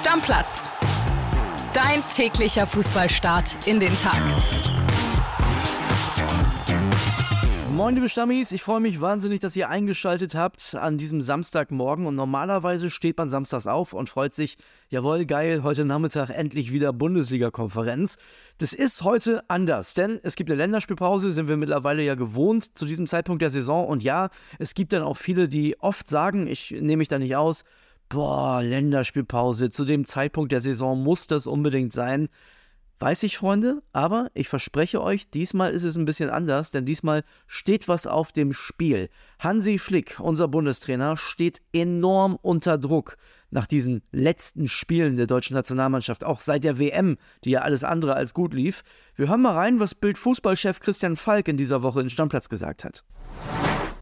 Stammplatz. Dein täglicher Fußballstart in den Tag. Moin, liebe Stammis, ich freue mich wahnsinnig, dass ihr eingeschaltet habt an diesem Samstagmorgen. Und normalerweise steht man samstags auf und freut sich, jawohl, geil, heute Nachmittag endlich wieder Bundesliga-Konferenz. Das ist heute anders, denn es gibt eine Länderspielpause, sind wir mittlerweile ja gewohnt zu diesem Zeitpunkt der Saison. Und ja, es gibt dann auch viele, die oft sagen, ich nehme mich da nicht aus, boah, Länderspielpause, zu dem Zeitpunkt der Saison muss das unbedingt sein. Weiß ich, Freunde, aber ich verspreche euch, diesmal ist es ein bisschen anders, denn diesmal steht was auf dem Spiel. Hansi Flick, unser Bundestrainer, steht enorm unter Druck nach diesen letzten Spielen der deutschen Nationalmannschaft, auch seit der WM, die ja alles andere als gut lief. Wir hören mal rein, was Bild-Fußballchef Christian Falk in dieser Woche in Stammplatz gesagt hat.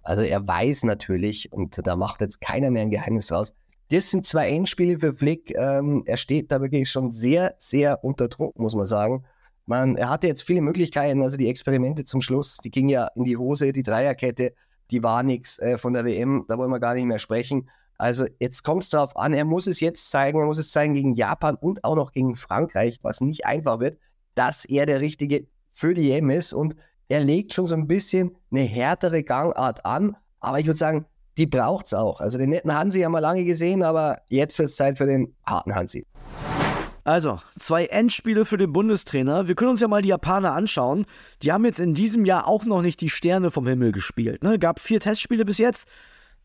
Also er weiß natürlich, und da macht jetzt keiner mehr ein Geheimnis raus, das sind zwei Endspiele für Flick. Ähm, er steht da wirklich schon sehr, sehr unter Druck, muss man sagen. Man, er hatte jetzt viele Möglichkeiten, also die Experimente zum Schluss, die gingen ja in die Hose, die Dreierkette, die war nichts äh, von der WM, da wollen wir gar nicht mehr sprechen. Also jetzt kommt es darauf an, er muss es jetzt zeigen, er muss es zeigen gegen Japan und auch noch gegen Frankreich, was nicht einfach wird, dass er der Richtige für die EM ist und er legt schon so ein bisschen eine härtere Gangart an, aber ich würde sagen, die braucht es auch. Also den netten Hansi haben wir lange gesehen, aber jetzt wird es Zeit für den harten Hansi. Also, zwei Endspiele für den Bundestrainer. Wir können uns ja mal die Japaner anschauen. Die haben jetzt in diesem Jahr auch noch nicht die Sterne vom Himmel gespielt. Ne? Gab vier Testspiele bis jetzt.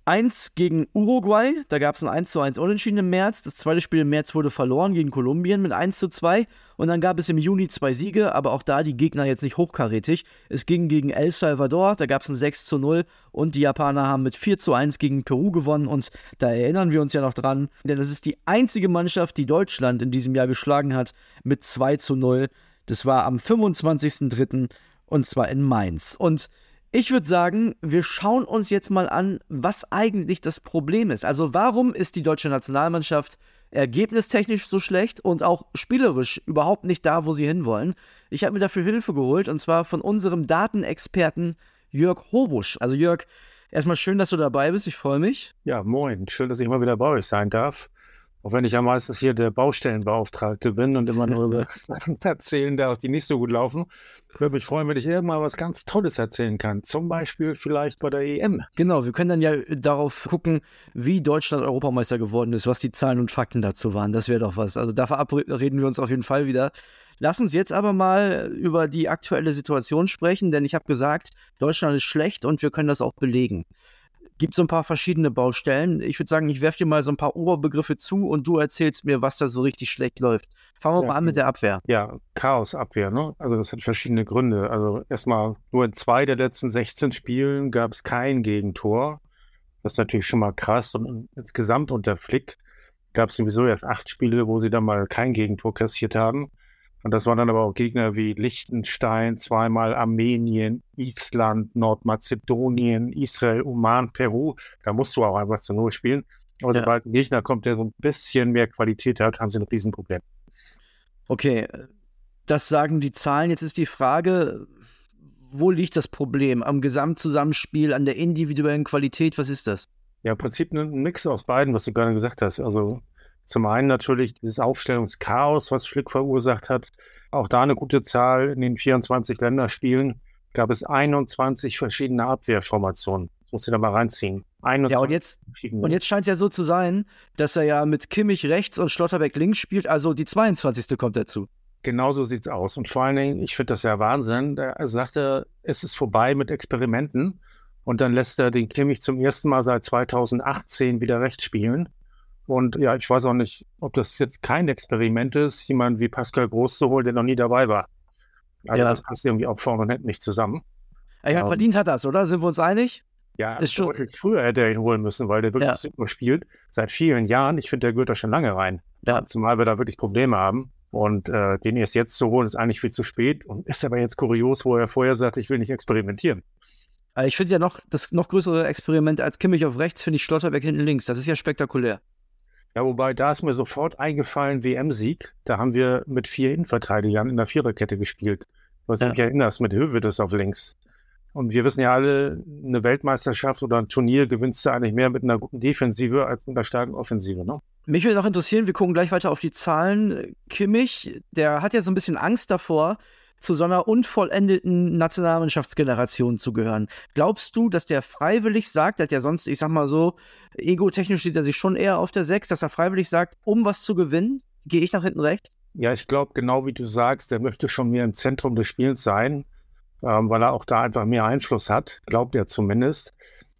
Eins gegen Uruguay, da gab es ein 1 zu 1 Unentschieden im März. Das zweite Spiel im März wurde verloren gegen Kolumbien mit 1 zu 2. Und dann gab es im Juni zwei Siege, aber auch da die Gegner jetzt nicht hochkarätig. Es ging gegen El Salvador, da gab es ein 6 zu 0 und die Japaner haben mit 4 zu 1 gegen Peru gewonnen. Und da erinnern wir uns ja noch dran, denn es ist die einzige Mannschaft, die Deutschland in diesem Jahr geschlagen hat mit 2 zu 0. Das war am 25.03. und zwar in Mainz. Und ich würde sagen, wir schauen uns jetzt mal an, was eigentlich das Problem ist. Also warum ist die deutsche Nationalmannschaft ergebnistechnisch so schlecht und auch spielerisch überhaupt nicht da, wo sie hinwollen? Ich habe mir dafür Hilfe geholt und zwar von unserem Datenexperten Jörg Hobusch. Also Jörg, erstmal schön, dass du dabei bist. Ich freue mich. Ja, moin. Schön, dass ich mal wieder bei euch sein darf. Auch wenn ich ja meistens hier der Baustellenbeauftragte bin und immer nur über Sachen erzählen darf, die nicht so gut laufen, würde mich freuen, wenn ich irgendwann mal was ganz Tolles erzählen kann. Zum Beispiel vielleicht bei der EM. Genau, wir können dann ja darauf gucken, wie Deutschland Europameister geworden ist, was die Zahlen und Fakten dazu waren. Das wäre doch was. Also da verabreden wir uns auf jeden Fall wieder. Lass uns jetzt aber mal über die aktuelle Situation sprechen, denn ich habe gesagt, Deutschland ist schlecht und wir können das auch belegen gibt so ein paar verschiedene Baustellen. Ich würde sagen, ich werfe dir mal so ein paar Oberbegriffe zu und du erzählst mir, was da so richtig schlecht läuft. Fangen wir ja, mal an mit der Abwehr. Ja, Chaosabwehr, ne? Also das hat verschiedene Gründe. Also erstmal nur in zwei der letzten 16 Spielen gab es kein Gegentor. Das ist natürlich schon mal krass. Und insgesamt unter Flick gab es sowieso erst acht Spiele, wo sie dann mal kein Gegentor kassiert haben. Und das waren dann aber auch Gegner wie Liechtenstein, zweimal Armenien, Island, Nordmazedonien, Israel, Oman, Peru. Da musst du auch einfach zu Null spielen. Aber ja. sobald ein Gegner kommt, der so ein bisschen mehr Qualität hat, haben sie ein Riesenproblem. Okay, das sagen die Zahlen. Jetzt ist die Frage, wo liegt das Problem? Am Gesamtzusammenspiel, an der individuellen Qualität? Was ist das? Ja, im Prinzip ein Mix aus beiden, was du gerade gesagt hast. Also zum einen natürlich dieses Aufstellungschaos, was Flick verursacht hat. Auch da eine gute Zahl. In den 24 Länderspielen gab es 21 verschiedene Abwehrformationen. Das muss ich da mal reinziehen. 21 ja, und jetzt, und jetzt scheint es ja so zu sein, dass er ja mit Kimmich rechts und Schlotterbeck links spielt. Also die 22. kommt dazu. Genauso sieht es aus. Und vor allen Dingen, ich finde das ja Wahnsinn. Er sagte, es ist vorbei mit Experimenten. Und dann lässt er den Kimmich zum ersten Mal seit 2018 wieder rechts spielen. Und ja, ich weiß auch nicht, ob das jetzt kein Experiment ist, jemanden wie Pascal Groß zu holen, der noch nie dabei war. Also ja. das passt irgendwie auf vorne und hinten nicht zusammen. Ich meine, um, ähm, verdient hat das, oder? Sind wir uns einig? Ja, ist schon früher hätte er ihn holen müssen, weil der wirklich ja. super spielt. Seit vielen Jahren. Ich finde, der gehört da schon lange rein. Ja. Zumal wir da wirklich Probleme haben. Und äh, den erst jetzt zu holen, ist eigentlich viel zu spät. Und ist aber jetzt kurios, wo er vorher sagt, ich will nicht experimentieren. Ich finde ja noch, das noch größere Experiment als Kimmich auf rechts, finde ich Schlotterberg hinten links. Das ist ja spektakulär. Ja, wobei da ist mir sofort eingefallen, WM-Sieg. Da haben wir mit vier Innenverteidigern in der Viererkette gespielt. Was ja. mich erinnerst, mit Hövedes auf links. Und wir wissen ja alle, eine Weltmeisterschaft oder ein Turnier gewinnst du eigentlich mehr mit einer guten Defensive als mit einer starken Offensive, ne? Mich würde noch interessieren, wir gucken gleich weiter auf die Zahlen. Kimmich, der hat ja so ein bisschen Angst davor, zu so einer unvollendeten Nationalmannschaftsgeneration zu gehören. Glaubst du, dass der freiwillig sagt, der hat ja sonst, ich sag mal so, egotechnisch sieht er sich schon eher auf der Sechs, dass er freiwillig sagt, um was zu gewinnen, gehe ich nach hinten rechts? Ja, ich glaube, genau wie du sagst, der möchte schon mehr im Zentrum des Spiels sein, ähm, weil er auch da einfach mehr Einfluss hat, glaubt er zumindest.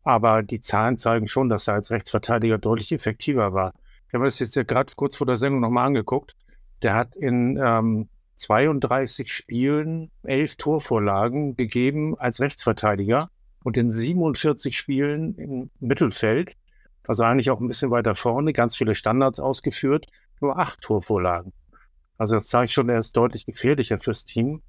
Aber die Zahlen zeigen schon, dass er als Rechtsverteidiger deutlich effektiver war. Ich habe das jetzt ja gerade kurz vor der Sendung nochmal angeguckt. Der hat in ähm, 32 Spielen elf Torvorlagen gegeben als Rechtsverteidiger und in 47 Spielen im Mittelfeld, also eigentlich auch ein bisschen weiter vorne, ganz viele Standards ausgeführt, nur acht Torvorlagen. Also das zeigt schon, er ist deutlich gefährlicher fürs Team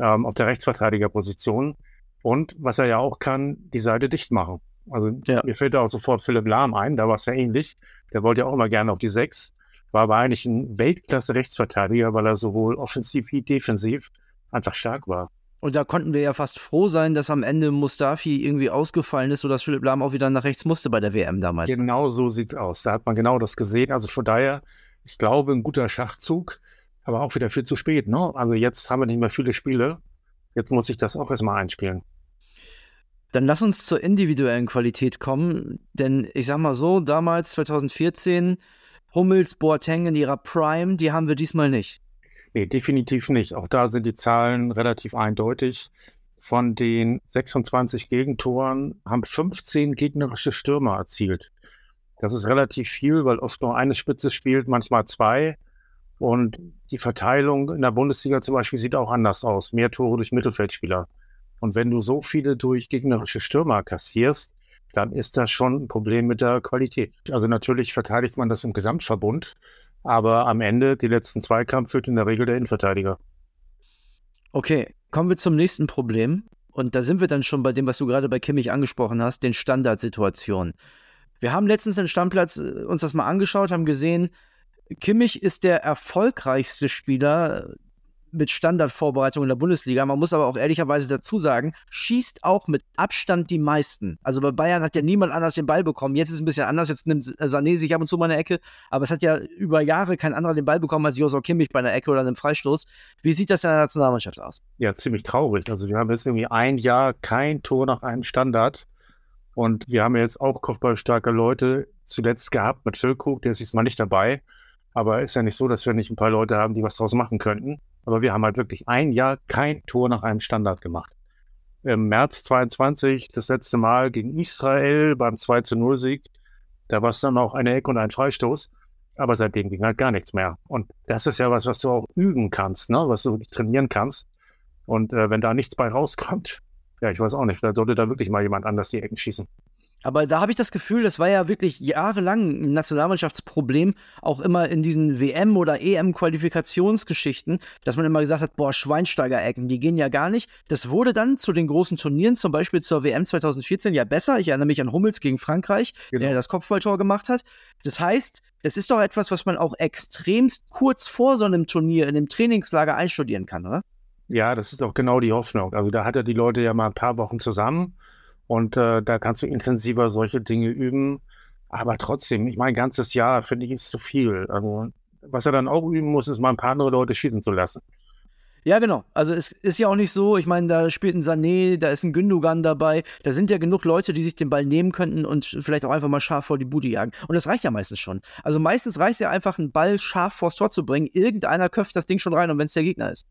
ähm, auf der Rechtsverteidigerposition. Und was er ja auch kann, die Seite dicht machen. Also ja. mir fällt da auch sofort Philipp Lahm ein, da war es ja ähnlich. Der wollte ja auch immer gerne auf die Sechs war aber eigentlich ein Weltklasse-Rechtsverteidiger, weil er sowohl offensiv wie defensiv einfach stark war. Und da konnten wir ja fast froh sein, dass am Ende Mustafi irgendwie ausgefallen ist, sodass Philipp Lahm auch wieder nach rechts musste bei der WM damals. Genau so sieht's aus. Da hat man genau das gesehen. Also von daher, ich glaube, ein guter Schachzug, aber auch wieder viel zu spät. Ne? Also jetzt haben wir nicht mehr viele Spiele. Jetzt muss ich das auch erstmal einspielen. Dann lass uns zur individuellen Qualität kommen. Denn ich sag mal so, damals 2014 Hummels, Boateng in ihrer Prime, die haben wir diesmal nicht. Nee, definitiv nicht. Auch da sind die Zahlen relativ eindeutig. Von den 26 Gegentoren haben 15 gegnerische Stürmer erzielt. Das ist relativ viel, weil oft nur eine Spitze spielt, manchmal zwei. Und die Verteilung in der Bundesliga zum Beispiel sieht auch anders aus. Mehr Tore durch Mittelfeldspieler. Und wenn du so viele durch gegnerische Stürmer kassierst, dann ist das schon ein Problem mit der Qualität. Also natürlich verteidigt man das im Gesamtverbund, aber am Ende, die letzten Zweikampf führt in der Regel der Innenverteidiger. Okay, kommen wir zum nächsten Problem. Und da sind wir dann schon bei dem, was du gerade bei Kimmich angesprochen hast, den Standardsituationen. Wir haben letztens den Stammplatz äh, uns das mal angeschaut, haben gesehen, Kimmich ist der erfolgreichste Spieler mit Standardvorbereitung in der Bundesliga. Man muss aber auch ehrlicherweise dazu sagen, schießt auch mit Abstand die meisten. Also bei Bayern hat ja niemand anders den Ball bekommen. Jetzt ist es ein bisschen anders. Jetzt nimmt Sané sich ab und zu mal eine Ecke. Aber es hat ja über Jahre kein anderer den Ball bekommen als Josor Kimmich bei einer Ecke oder einem Freistoß. Wie sieht das in der Nationalmannschaft aus? Ja, ziemlich traurig. Also wir haben jetzt irgendwie ein Jahr kein Tor nach einem Standard. Und wir haben jetzt auch kopfballstarke Leute zuletzt gehabt mit Füllkrug, der ist jetzt mal nicht dabei. Aber ist ja nicht so, dass wir nicht ein paar Leute haben, die was draus machen könnten. Aber wir haben halt wirklich ein Jahr kein Tor nach einem Standard gemacht. Im März 22, das letzte Mal gegen Israel beim 2 0 Sieg, da war es dann auch eine Ecke und ein Freistoß. Aber seitdem ging halt gar nichts mehr. Und das ist ja was, was du auch üben kannst, ne? was du trainieren kannst. Und äh, wenn da nichts bei rauskommt, ja, ich weiß auch nicht, vielleicht sollte da wirklich mal jemand anders die Ecken schießen. Aber da habe ich das Gefühl, das war ja wirklich jahrelang ein Nationalmannschaftsproblem, auch immer in diesen WM- oder EM-Qualifikationsgeschichten, dass man immer gesagt hat, boah, Schweinsteiger-Ecken, die gehen ja gar nicht. Das wurde dann zu den großen Turnieren, zum Beispiel zur WM 2014, ja besser. Ich erinnere mich an Hummels gegen Frankreich, genau. der das Kopfballtor gemacht hat. Das heißt, das ist doch etwas, was man auch extremst kurz vor so einem Turnier in einem Trainingslager einstudieren kann, oder? Ja, das ist auch genau die Hoffnung. Also da hat er die Leute ja mal ein paar Wochen zusammen und äh, da kannst du intensiver solche Dinge üben. Aber trotzdem, ich mein ganzes Jahr finde ich ist zu viel. Also, was er dann auch üben muss, ist mal ein paar andere Leute schießen zu lassen. Ja, genau. Also es ist ja auch nicht so, ich meine, da spielt ein Sané, da ist ein Gündogan dabei, da sind ja genug Leute, die sich den Ball nehmen könnten und vielleicht auch einfach mal scharf vor die Bude jagen. Und das reicht ja meistens schon. Also meistens reicht es ja einfach, einen Ball scharf vors Tor zu bringen. Irgendeiner köpft das Ding schon rein und wenn es der Gegner ist.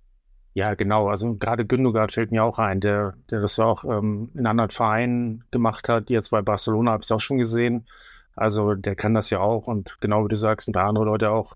Ja, genau. Also gerade Gündogan fällt mir auch ein, der, der das auch ähm, in anderen Vereinen gemacht hat. Jetzt bei Barcelona habe ich es auch schon gesehen. Also der kann das ja auch und genau wie du sagst, ein paar andere Leute auch.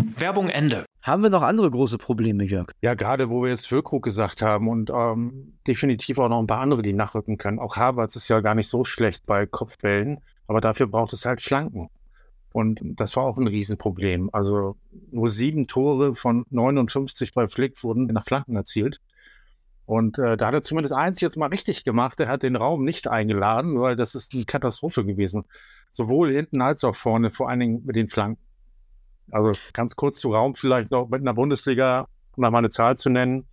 Werbung Ende. Haben wir noch andere große Probleme, Jörg? Ja, gerade wo wir jetzt Füllkrug gesagt haben und ähm, definitiv auch noch ein paar andere, die nachrücken können. Auch Havertz ist ja gar nicht so schlecht bei Kopfbällen, aber dafür braucht es halt Flanken. Und das war auch ein Riesenproblem. Also nur sieben Tore von 59 bei Flick wurden nach Flanken erzielt. Und äh, da hat er zumindest eins jetzt mal richtig gemacht. Er hat den Raum nicht eingeladen, weil das ist eine Katastrophe gewesen. Sowohl hinten als auch vorne, vor allen Dingen mit den Flanken. Also ganz kurz zu Raum vielleicht noch mit einer Bundesliga, um mal eine Zahl zu nennen,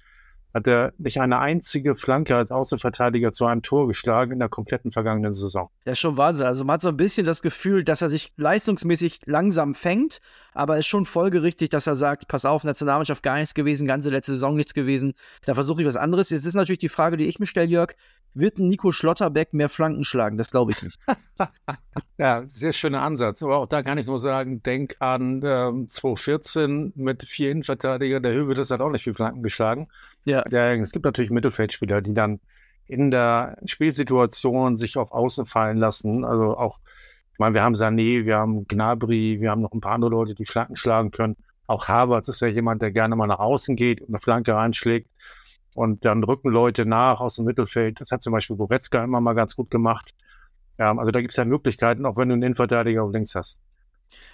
hat er nicht eine einzige Flanke als Außenverteidiger zu einem Tor geschlagen in der kompletten vergangenen Saison. Das ist schon Wahnsinn. Also man hat so ein bisschen das Gefühl, dass er sich leistungsmäßig langsam fängt, aber es ist schon folgerichtig, dass er sagt, pass auf, Nationalmannschaft gar nichts gewesen, ganze letzte Saison nichts gewesen, da versuche ich was anderes. Jetzt ist natürlich die Frage, die ich mir stelle, Jörg, wird Nico Schlotterbeck mehr Flanken schlagen? Das glaube ich nicht. ja, sehr schöner Ansatz. Aber auch da kann ich nur sagen, denk an ähm, 2014 mit vier Innenverteidigern. Der Höwe, das hat auch nicht viel Flanken geschlagen. Ja. ja. Es gibt natürlich Mittelfeldspieler, die dann in der Spielsituation sich auf Außen fallen lassen. Also auch, ich meine, wir haben Sané, wir haben Gnabry, wir haben noch ein paar andere Leute, die Flanken schlagen können. Auch Havertz ist ja jemand, der gerne mal nach außen geht und eine Flanke reinschlägt und dann rücken Leute nach aus dem Mittelfeld. Das hat zum Beispiel Goretzka immer mal ganz gut gemacht. Ja, also da gibt es ja Möglichkeiten, auch wenn du einen Innenverteidiger auf links hast.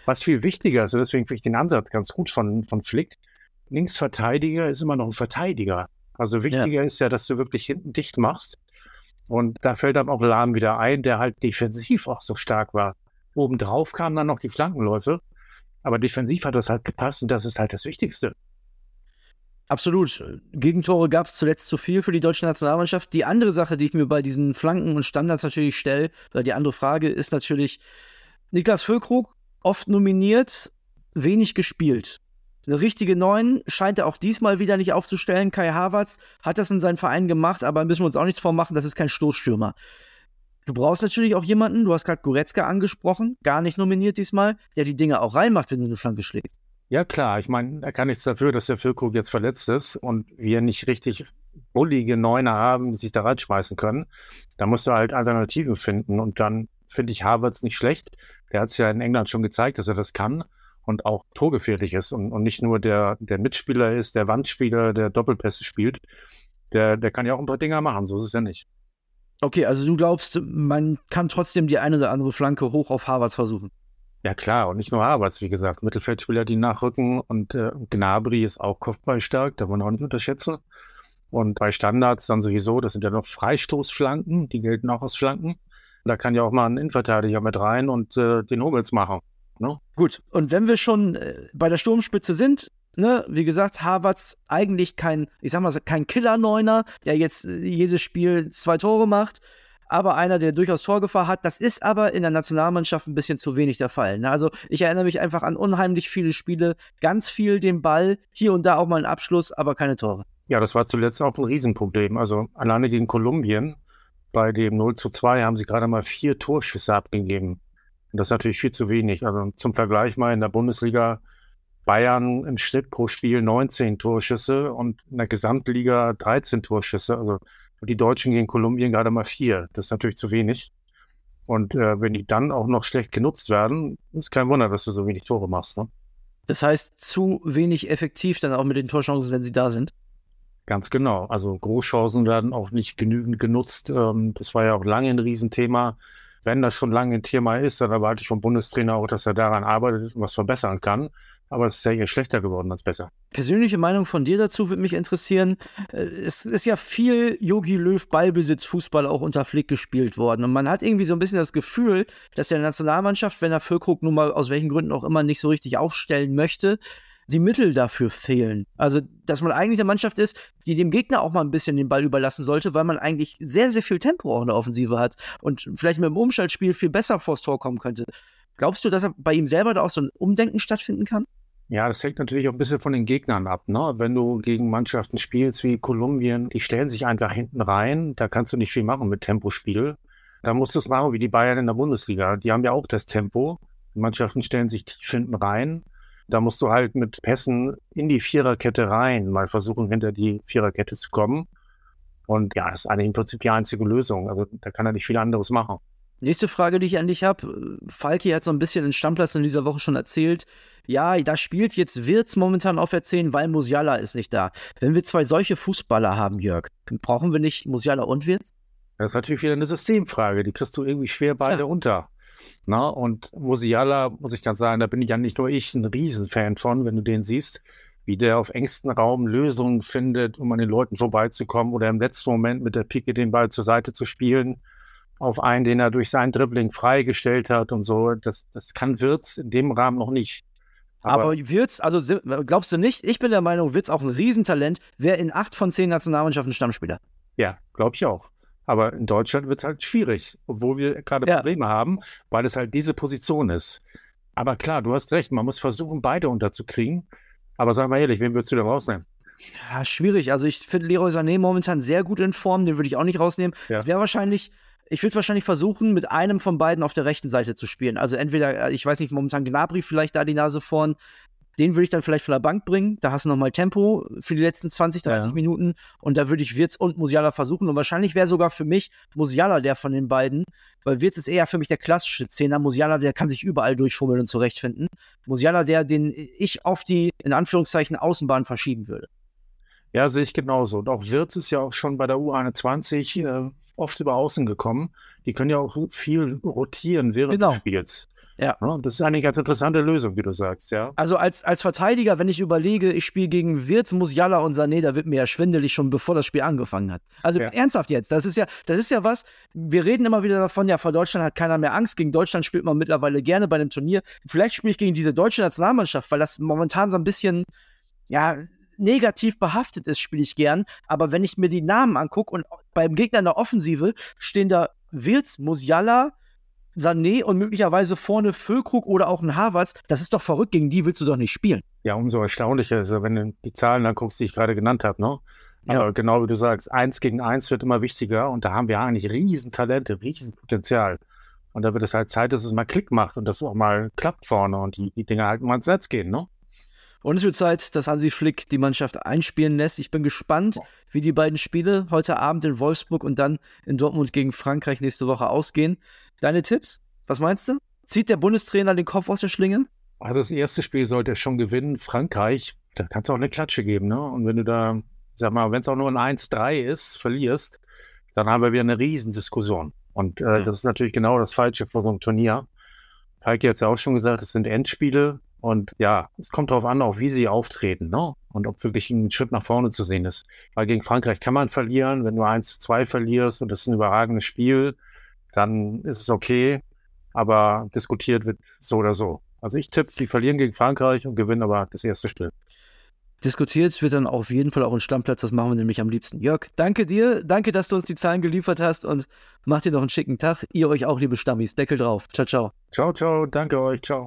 Was viel wichtiger ist, und deswegen finde ich den Ansatz ganz gut von, von Flick, Linksverteidiger ist immer noch ein Verteidiger. Also wichtiger ja. ist ja, dass du wirklich hinten dicht machst. Und da fällt dann auch Lahm wieder ein, der halt defensiv auch so stark war. Obendrauf kamen dann noch die Flankenläufe. Aber defensiv hat das halt gepasst und das ist halt das Wichtigste. Absolut. Gegentore gab es zuletzt zu viel für die deutsche Nationalmannschaft. Die andere Sache, die ich mir bei diesen Flanken und Standards natürlich stelle, oder die andere Frage, ist natürlich, Niklas Füllkrug, oft nominiert, wenig gespielt. Eine richtige Neun scheint er auch diesmal wieder nicht aufzustellen. Kai Havertz hat das in seinem Verein gemacht, aber müssen wir uns auch nichts vormachen, das ist kein Stoßstürmer. Du brauchst natürlich auch jemanden, du hast gerade Goretzka angesprochen, gar nicht nominiert diesmal, der die Dinge auch reinmacht, wenn du eine Flanke schlägst. Ja, klar. Ich meine, er kann nichts dafür, dass der Füllkrug jetzt verletzt ist und wir nicht richtig bullige Neuner haben, die sich da reinschmeißen können. Da musst du halt Alternativen finden. Und dann finde ich Havertz nicht schlecht. Der hat es ja in England schon gezeigt, dass er das kann und auch torgefährlich ist und, und nicht nur der, der Mitspieler ist, der Wandspieler, der Doppelpässe spielt. Der, der kann ja auch ein paar Dinger machen. So ist es ja nicht. Okay, also du glaubst, man kann trotzdem die eine oder andere Flanke hoch auf Havertz versuchen? Ja klar, und nicht nur Havertz, wie gesagt, Mittelfeldspieler, die nachrücken und äh, Gnabry ist auch kopfballstark, da wollen wir auch nicht unterschätzen. Und bei Standards dann sowieso, das sind ja noch Freistoßflanken, die gelten auch als Flanken. Da kann ja auch mal ein Innenverteidiger mit rein und äh, den Hummels machen. Ne? Gut, und wenn wir schon äh, bei der Sturmspitze sind, ne, wie gesagt, Havertz eigentlich kein, ich sag mal, kein Killer-Neuner, der jetzt äh, jedes Spiel zwei Tore macht aber einer, der durchaus Torgefahr hat. Das ist aber in der Nationalmannschaft ein bisschen zu wenig der Fall. Ne? Also ich erinnere mich einfach an unheimlich viele Spiele, ganz viel den Ball, hier und da auch mal einen Abschluss, aber keine Tore. Ja, das war zuletzt auch ein Riesenproblem. Also alleine gegen Kolumbien, bei dem 0 zu 2 haben sie gerade mal vier Torschüsse abgegeben. Und das ist natürlich viel zu wenig. Also zum Vergleich mal in der Bundesliga Bayern im Schnitt pro Spiel 19 Torschüsse und in der Gesamtliga 13 Torschüsse. Also und die Deutschen gegen Kolumbien gerade mal vier. Das ist natürlich zu wenig. Und äh, wenn die dann auch noch schlecht genutzt werden, ist kein Wunder, dass du so wenig Tore machst. Ne? Das heißt, zu wenig effektiv dann auch mit den Torchancen, wenn sie da sind. Ganz genau. Also Großchancen werden auch nicht genügend genutzt. Ähm, das war ja auch lange ein Riesenthema. Wenn das schon lange ein Thema ist, dann erwarte ich vom Bundestrainer auch, dass er daran arbeitet und was verbessern kann. Aber es ist ja eher schlechter geworden als besser. Persönliche Meinung von dir dazu würde mich interessieren. Äh, es ist ja viel Yogi Löw Ballbesitz Fußball auch unter Flick gespielt worden. Und man hat irgendwie so ein bisschen das Gefühl, dass der Nationalmannschaft, wenn er Füllkrug nun mal aus welchen Gründen auch immer nicht so richtig aufstellen möchte, die Mittel dafür fehlen. Also, dass man eigentlich eine Mannschaft ist, die dem Gegner auch mal ein bisschen den Ball überlassen sollte, weil man eigentlich sehr, sehr viel Tempo auch in der Offensive hat und vielleicht mit dem Umschaltspiel viel besser vors Tor kommen könnte. Glaubst du, dass bei ihm selber da auch so ein Umdenken stattfinden kann? Ja, das hängt natürlich auch ein bisschen von den Gegnern ab. Ne? Wenn du gegen Mannschaften spielst wie Kolumbien, die stellen sich einfach hinten rein, da kannst du nicht viel machen mit Tempospiel. Da musst du es machen wie die Bayern in der Bundesliga. Die haben ja auch das Tempo. Die Mannschaften stellen sich tief hinten rein. Da musst du halt mit Pässen in die Viererkette rein, mal versuchen, hinter die Viererkette zu kommen. Und ja, das ist eigentlich im Prinzip die einzige Lösung. Also da kann er nicht viel anderes machen. Nächste Frage, die ich an dich habe. Falki hat so ein bisschen den Stammplatz in dieser Woche schon erzählt. Ja, da spielt jetzt Wirtz momentan auf R10, weil Musiala ist nicht da. Wenn wir zwei solche Fußballer haben, Jörg, brauchen wir nicht Musiala und Wirtz? Das ist natürlich wieder eine Systemfrage. Die kriegst du irgendwie schwer beide ja. unter. Na, und Musiala, muss ich ganz sagen, da bin ich ja nicht nur ich ein Riesenfan von, wenn du den siehst, wie der auf engstem Raum Lösungen findet, um an den Leuten vorbeizukommen oder im letzten Moment mit der Pike den Ball zur Seite zu spielen auf einen, den er durch sein Dribbling freigestellt hat und so. Das, das kann Wirtz in dem Rahmen noch nicht. Aber, Aber Wirtz, also glaubst du nicht? Ich bin der Meinung, Wirtz auch ein Riesentalent, wäre in acht von zehn Nationalmannschaften Stammspieler. Ja, glaube ich auch. Aber in Deutschland wird es halt schwierig, obwohl wir gerade ja. Probleme haben, weil es halt diese Position ist. Aber klar, du hast recht, man muss versuchen, beide unterzukriegen. Aber sag mal ehrlich, wen würdest du denn rausnehmen? Ja, schwierig. Also ich finde Leroy Sané momentan sehr gut in Form, den würde ich auch nicht rausnehmen. Ja. wäre wahrscheinlich ich würde wahrscheinlich versuchen, mit einem von beiden auf der rechten Seite zu spielen. Also entweder, äh, ich weiß nicht, momentan Gnabry vielleicht da die Nase vorn. Den würde ich dann vielleicht von der Bank bringen. Da hast du nochmal Tempo für die letzten 20, 30 ja. Minuten. Und da würde ich Wirtz und Musiala versuchen. Und wahrscheinlich wäre sogar für mich Musiala der von den beiden. Weil Wirtz ist eher für mich der klassische Zehner. Musiala, der kann sich überall durchfummeln und zurechtfinden. Musiala, der, den ich auf die, in Anführungszeichen, Außenbahn verschieben würde. Ja, sehe ich genauso. Und auch Wirtz ist ja auch schon bei der U21 äh, oft über Außen gekommen. Die können ja auch viel rotieren während genau. des Spiels. Ja. ja. Das ist eine ganz interessante Lösung, wie du sagst, ja. Also als, als Verteidiger, wenn ich überlege, ich spiele gegen Wirtz, Musiala und Sané, da wird mir ja schwindelig schon bevor das Spiel angefangen hat. Also ja. ernsthaft jetzt, das ist ja, das ist ja was, wir reden immer wieder davon, ja, vor Deutschland hat keiner mehr Angst, gegen Deutschland spielt man mittlerweile gerne bei einem Turnier. Vielleicht spiele ich gegen diese deutsche Nationalmannschaft, weil das momentan so ein bisschen, ja, negativ behaftet ist, spiele ich gern. Aber wenn ich mir die Namen angucke und beim Gegner in der Offensive stehen da Wirtz, Musiala, Sané und möglicherweise vorne Füllkrug oder auch ein Harvards, das ist doch verrückt, gegen die willst du doch nicht spielen. Ja, umso erstaunlicher ist, wenn du die Zahlen anguckst, die ich gerade genannt habe, ne? Ja. Aber genau wie du sagst, eins gegen eins wird immer wichtiger und da haben wir eigentlich Riesentalente, Riesenpotenzial. Und da wird es halt Zeit, dass es mal Klick macht und das auch mal klappt vorne und die, die Dinge halt mal ins Netz gehen, ne? Und es wird Zeit, dass Hansi Flick die Mannschaft einspielen lässt. Ich bin gespannt, wie die beiden Spiele heute Abend in Wolfsburg und dann in Dortmund gegen Frankreich nächste Woche ausgehen. Deine Tipps? Was meinst du? Zieht der Bundestrainer den Kopf aus der Schlinge? Also das erste Spiel sollte er schon gewinnen. Frankreich, da kannst du auch eine Klatsche geben, ne? Und wenn du da, sag mal, wenn es auch nur ein 1-3 ist, verlierst, dann haben wir wieder eine Riesendiskussion. Und äh, ja. das ist natürlich genau das Falsche vor so einem Turnier. Falki hat es ja auch schon gesagt, es sind Endspiele. Und ja, es kommt darauf an, auch wie sie auftreten, ne? Und ob wirklich ein Schritt nach vorne zu sehen ist. Weil gegen Frankreich kann man verlieren, wenn du 1 zu 2 verlierst und das ist ein überragendes Spiel, dann ist es okay. Aber diskutiert wird so oder so. Also ich tippe, sie verlieren gegen Frankreich und gewinnen aber das erste Spiel. Diskutiert wird dann auf jeden Fall auch ein Stammplatz, das machen wir nämlich am liebsten. Jörg, danke dir, danke, dass du uns die Zahlen geliefert hast und macht dir noch einen schicken Tag. Ihr euch auch, liebe Stammis. Deckel drauf. Ciao, ciao. Ciao, ciao, danke euch, ciao.